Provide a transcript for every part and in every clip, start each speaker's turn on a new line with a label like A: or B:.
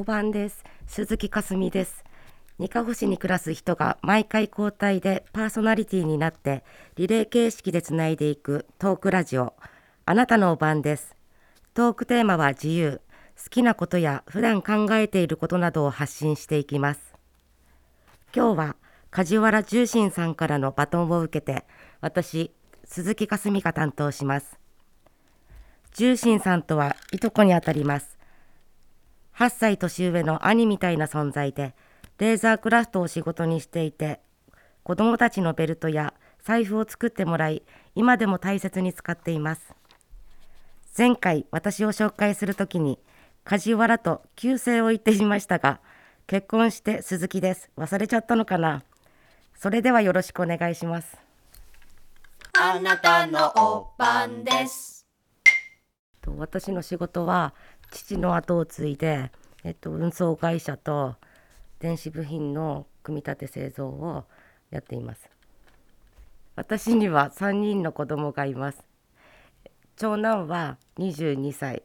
A: おばんです。鈴木かすみです。二カ星に暮らす人が毎回交代でパーソナリティになってリレー形式でつないでいくトークラジオ。あなたのおばんです。トークテーマは自由。好きなことや普段考えていることなどを発信していきます。今日は梶原重心さんからのバトンを受けて私鈴木かすみが担当します。重心さんとはいとこにあたります。8歳年上の兄みたいな存在でレーザークラフトを仕事にしていて子供たちのベルトや財布を作ってもらい今でも大切に使っています。前回私を紹介するときに梶原と旧姓を言ってしましたが結婚して鈴木です。忘れちゃったのかな。それではよろしくお願いします。
B: あなたのおばんです。
A: と私の仕事は父の後を継いで、えっと、運送会社と電子部品の組み立て製造をやっています。私には3人の子供がいます。長男は22歳。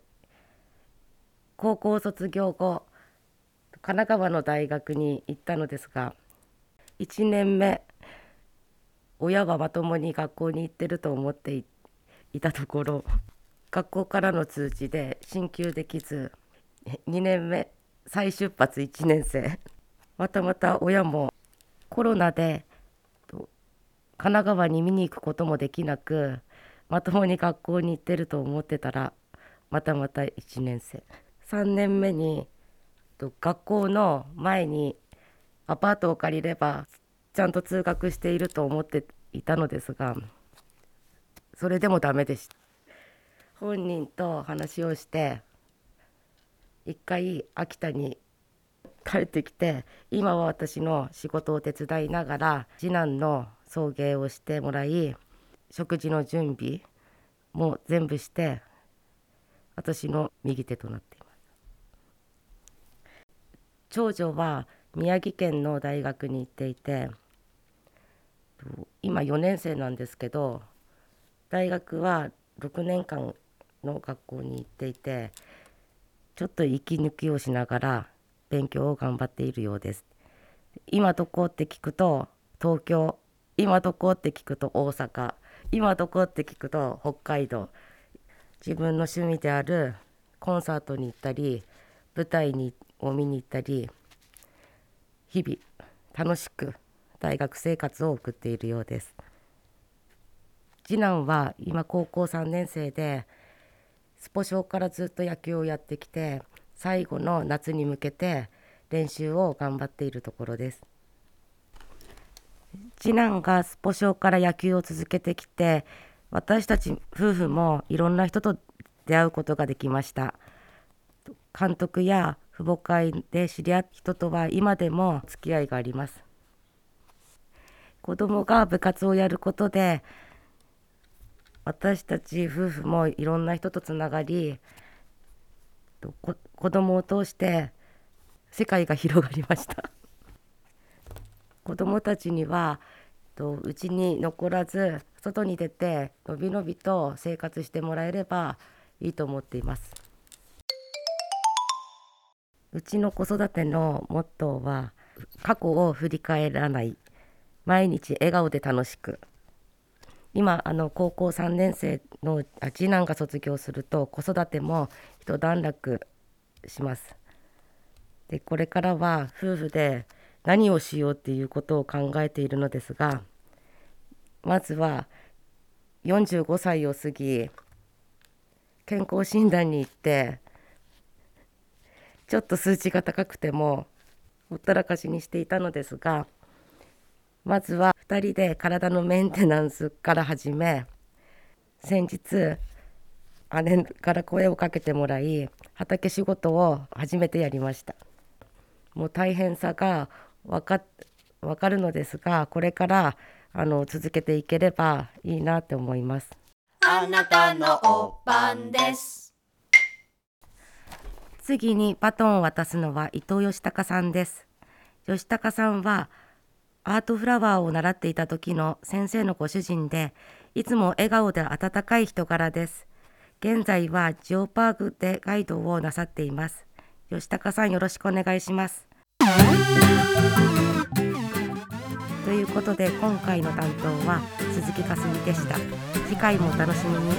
A: 高校卒業後神奈川の大学に行ったのですが1年目親はまともに学校に行ってると思っていたところ。学校からの通知で進級できず2年目再出発1年生。またまた親もコロナで神奈川に見に行くこともできなくまともに学校に行ってると思ってたらまたまた1年生。3年目に学校の前にアパートを借りればちゃんと通学していると思っていたのですがそれでもダメでした。本人と話をして一回秋田に帰ってきて今は私の仕事を手伝いながら次男の送迎をしてもらい食事の準備も全部して私の右手となっています。長女は宮城県の大学に行っていて今4年生なんですけど大学は6年間の学校に行っていてちょっと息抜きをしながら勉強を頑張っているようです。今どこって聞くと東京今どこって聞くと大阪今どこって聞くと北海道。自分の趣味であるコンサートに行ったり舞台にを見に行ったり日々楽しく大学生活を送っているようです。次男は今高校3年生でスポ少からずっと野球をやってきて最後の夏に向けて練習を頑張っているところです。次男がスポ少から野球を続けてきて私たち夫婦もいろんな人と出会うことができました。監督や父母会で知り合った人とは今でも付き合いがあります。子供が部活をやることで私たち夫婦もいろんな人とつながり子供を通して世界が広がりました。子供たちにはうちに残らず外に出てのびのびと生活してもらえればいいと思っています。うちの子育てのモットーは過去を振り返らない。毎日笑顔で楽しく。今あの高校3年生の次男が卒業すると子育ても一段落します。でこれからは夫婦で何をしようっていうことを考えているのですがまずは45歳を過ぎ健康診断に行ってちょっと数値が高くてもほったらかしにしていたのですがまずは2人で体のメンテナンスから始め先日姉から声をかけてもらい畑仕事を初めてやりました。もう大変さが分か分かるのですがこれからあの続けていければいいなって思います。
B: あなたのおばんです。
A: 次にバトンを渡すのは伊藤義孝さんです。義孝さんはアートフラワーを習っていた時の先生のご主人で、いつも笑顔で温かい人柄です。現在はジオパークでガイドをなさっています。吉高さんよろしくお願いします。ということで今回の担当は鈴木かすみでした。次回もお楽しみに。